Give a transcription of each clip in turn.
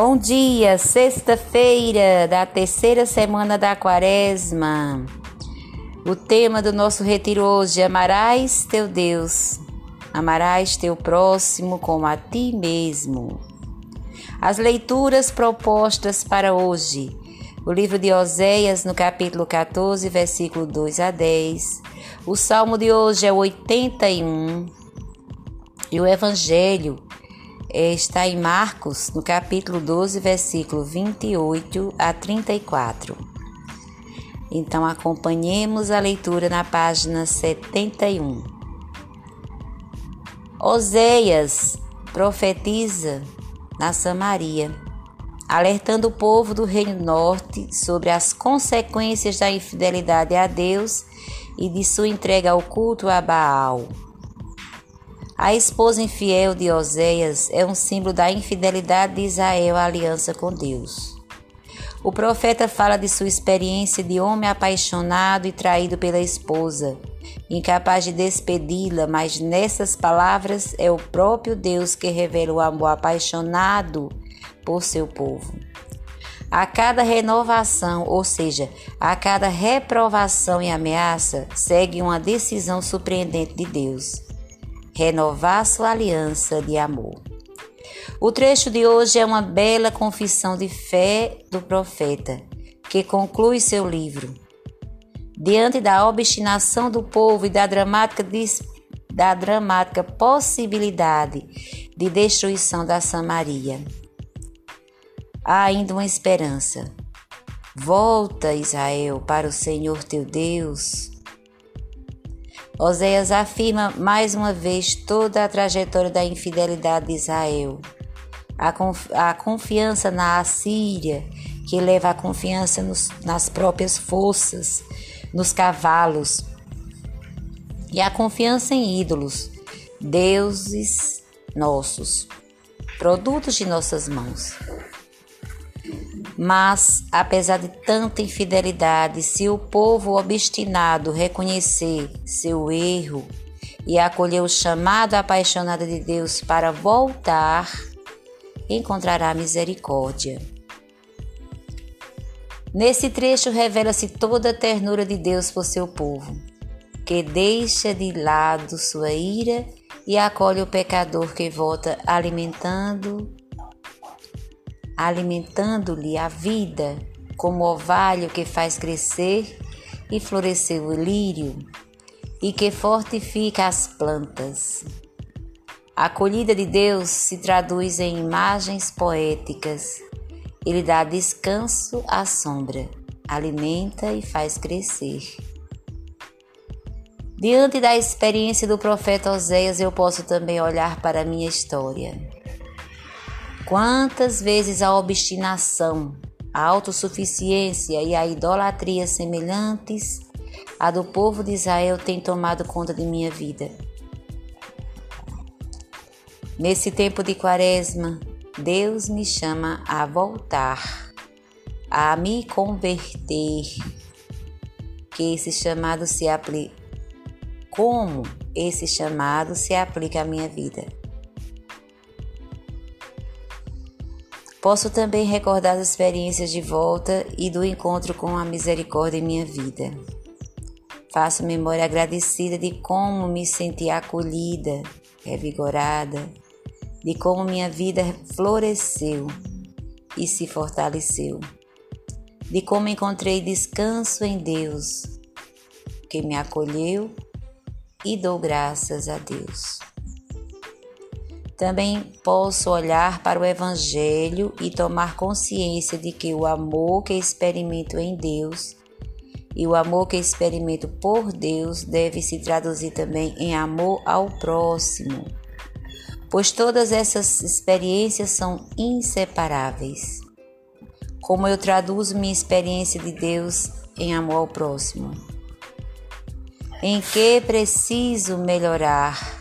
Bom dia, sexta-feira da terceira semana da quaresma. O tema do nosso retiro hoje é Amarás teu Deus, amarás teu próximo como a ti mesmo. As leituras propostas para hoje. O livro de Oséias, no capítulo 14, versículo 2 a 10. O salmo de hoje é 81. E o evangelho está em Marcos, no capítulo 12, versículo 28 a 34. Então acompanhemos a leitura na página 71. Oséias profetiza na Samaria, alertando o povo do Reino Norte sobre as consequências da infidelidade a Deus e de sua entrega ao culto a Baal. A esposa infiel de Oséias é um símbolo da infidelidade de Israel à aliança com Deus. O profeta fala de sua experiência de homem apaixonado e traído pela esposa, incapaz de despedi-la, mas nessas palavras é o próprio Deus que revela o amor apaixonado por seu povo. A cada renovação, ou seja, a cada reprovação e ameaça, segue uma decisão surpreendente de Deus renovar sua aliança de amor. O trecho de hoje é uma bela confissão de fé do profeta, que conclui seu livro. Diante da obstinação do povo e da dramática, da dramática possibilidade de destruição da Samaria, há ainda uma esperança. Volta, Israel, para o Senhor teu Deus Oséias afirma mais uma vez toda a trajetória da infidelidade de Israel. A, conf a confiança na Assíria, que leva a confiança nos, nas próprias forças, nos cavalos, e a confiança em ídolos, deuses nossos, produtos de nossas mãos. Mas, apesar de tanta infidelidade, se o povo obstinado reconhecer seu erro e acolher o chamado apaixonado de Deus para voltar, encontrará misericórdia. Nesse trecho revela-se toda a ternura de Deus por seu povo, que deixa de lado sua ira e acolhe o pecador que volta alimentando alimentando-lhe a vida, como orvalho que faz crescer e florescer o lírio, e que fortifica as plantas. A acolhida de Deus se traduz em imagens poéticas. Ele dá descanso à sombra, alimenta e faz crescer. Diante da experiência do profeta Oséias, eu posso também olhar para a minha história. Quantas vezes a obstinação, a autossuficiência e a idolatria semelhantes à do povo de Israel têm tomado conta de minha vida? Nesse tempo de quaresma, Deus me chama a voltar, a me converter. Que esse chamado se aplique. Como esse chamado se aplica à minha vida? Posso também recordar as experiências de volta e do encontro com a misericórdia em minha vida. Faço memória agradecida de como me senti acolhida, revigorada, de como minha vida floresceu e se fortaleceu, de como encontrei descanso em Deus, que me acolheu e dou graças a Deus. Também posso olhar para o Evangelho e tomar consciência de que o amor que experimento em Deus e o amor que experimento por Deus deve se traduzir também em amor ao próximo, pois todas essas experiências são inseparáveis. Como eu traduzo minha experiência de Deus em amor ao próximo? Em que preciso melhorar?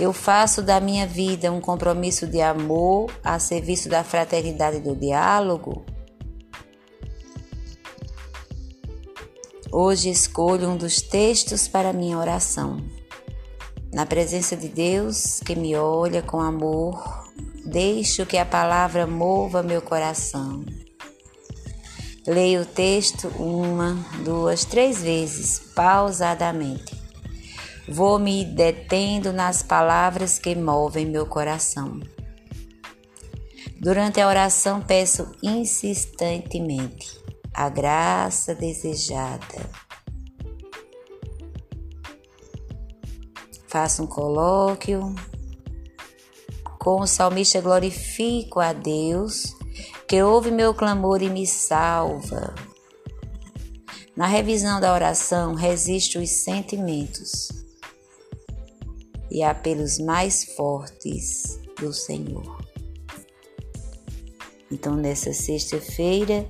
Eu faço da minha vida um compromisso de amor a serviço da fraternidade e do diálogo. Hoje escolho um dos textos para minha oração. Na presença de Deus que me olha com amor, deixo que a palavra mova meu coração. Leio o texto uma, duas, três vezes, pausadamente. Vou me detendo nas palavras que movem meu coração. Durante a oração, peço insistentemente a graça desejada. Faço um colóquio. Com o salmista, glorifico a Deus que ouve meu clamor e me salva. Na revisão da oração, resisto os sentimentos e apelos mais fortes do Senhor. Então, nessa sexta-feira,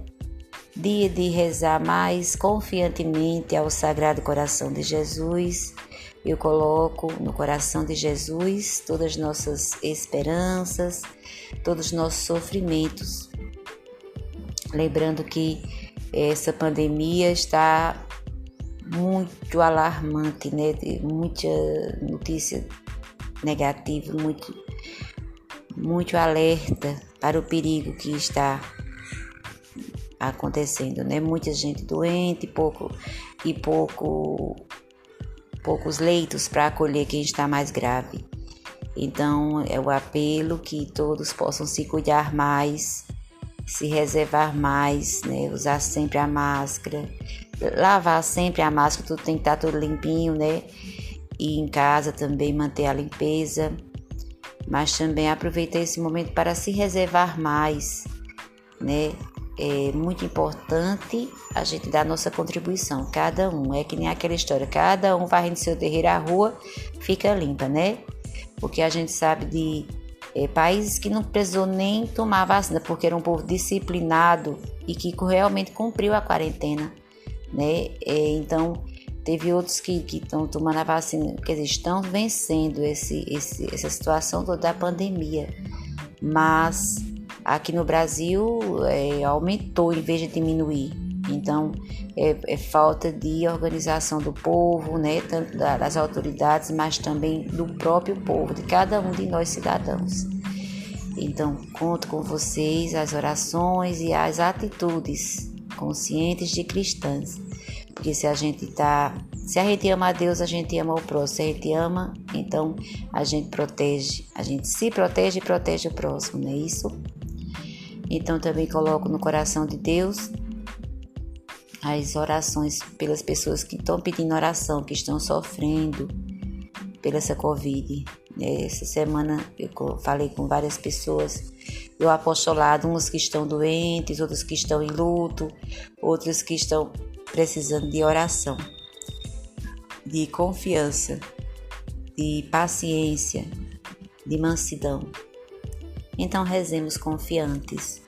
dia de rezar mais confiantemente ao Sagrado Coração de Jesus, eu coloco no coração de Jesus todas as nossas esperanças, todos os nossos sofrimentos. Lembrando que essa pandemia está muito alarmante, né? Muita notícia negativa, muito, muito alerta para o perigo que está acontecendo, né? Muita gente doente, pouco e pouco poucos leitos para acolher quem está mais grave. Então, é o apelo que todos possam se cuidar mais, se reservar mais, né? Usar sempre a máscara, lavar sempre a máscara, tudo tem que estar tudo limpinho, né? E em casa também manter a limpeza, mas também aproveitar esse momento para se reservar mais, né? É muito importante a gente dar a nossa contribuição, cada um. É que nem aquela história, cada um vai no seu terreiro, a rua fica limpa, né? Porque a gente sabe de é, países que não precisou nem tomar vacina, porque era um povo disciplinado e que realmente cumpriu a quarentena né? É, então, teve outros que estão tomando a vacina, dizer, estão vencendo esse, esse, essa situação toda da pandemia. Mas aqui no Brasil é, aumentou em vez de diminuir. Então, é, é, falta de organização do povo, né? tanto das autoridades, mas também do próprio povo, de cada um de nós cidadãos. Então, conto com vocês as orações e as atitudes conscientes de cristãs. Porque se a gente tá, se a gente ama a Deus, a gente ama o próximo. Se a gente ama, então a gente protege, a gente se protege e protege o próximo, não é isso? Então também coloco no coração de Deus as orações pelas pessoas que estão pedindo oração, que estão sofrendo pela essa Covid. Essa semana eu falei com várias pessoas do apostolado, uns que estão doentes, outros que estão em luto, outros que estão precisando de oração, de confiança, de paciência, de mansidão. Então rezemos confiantes.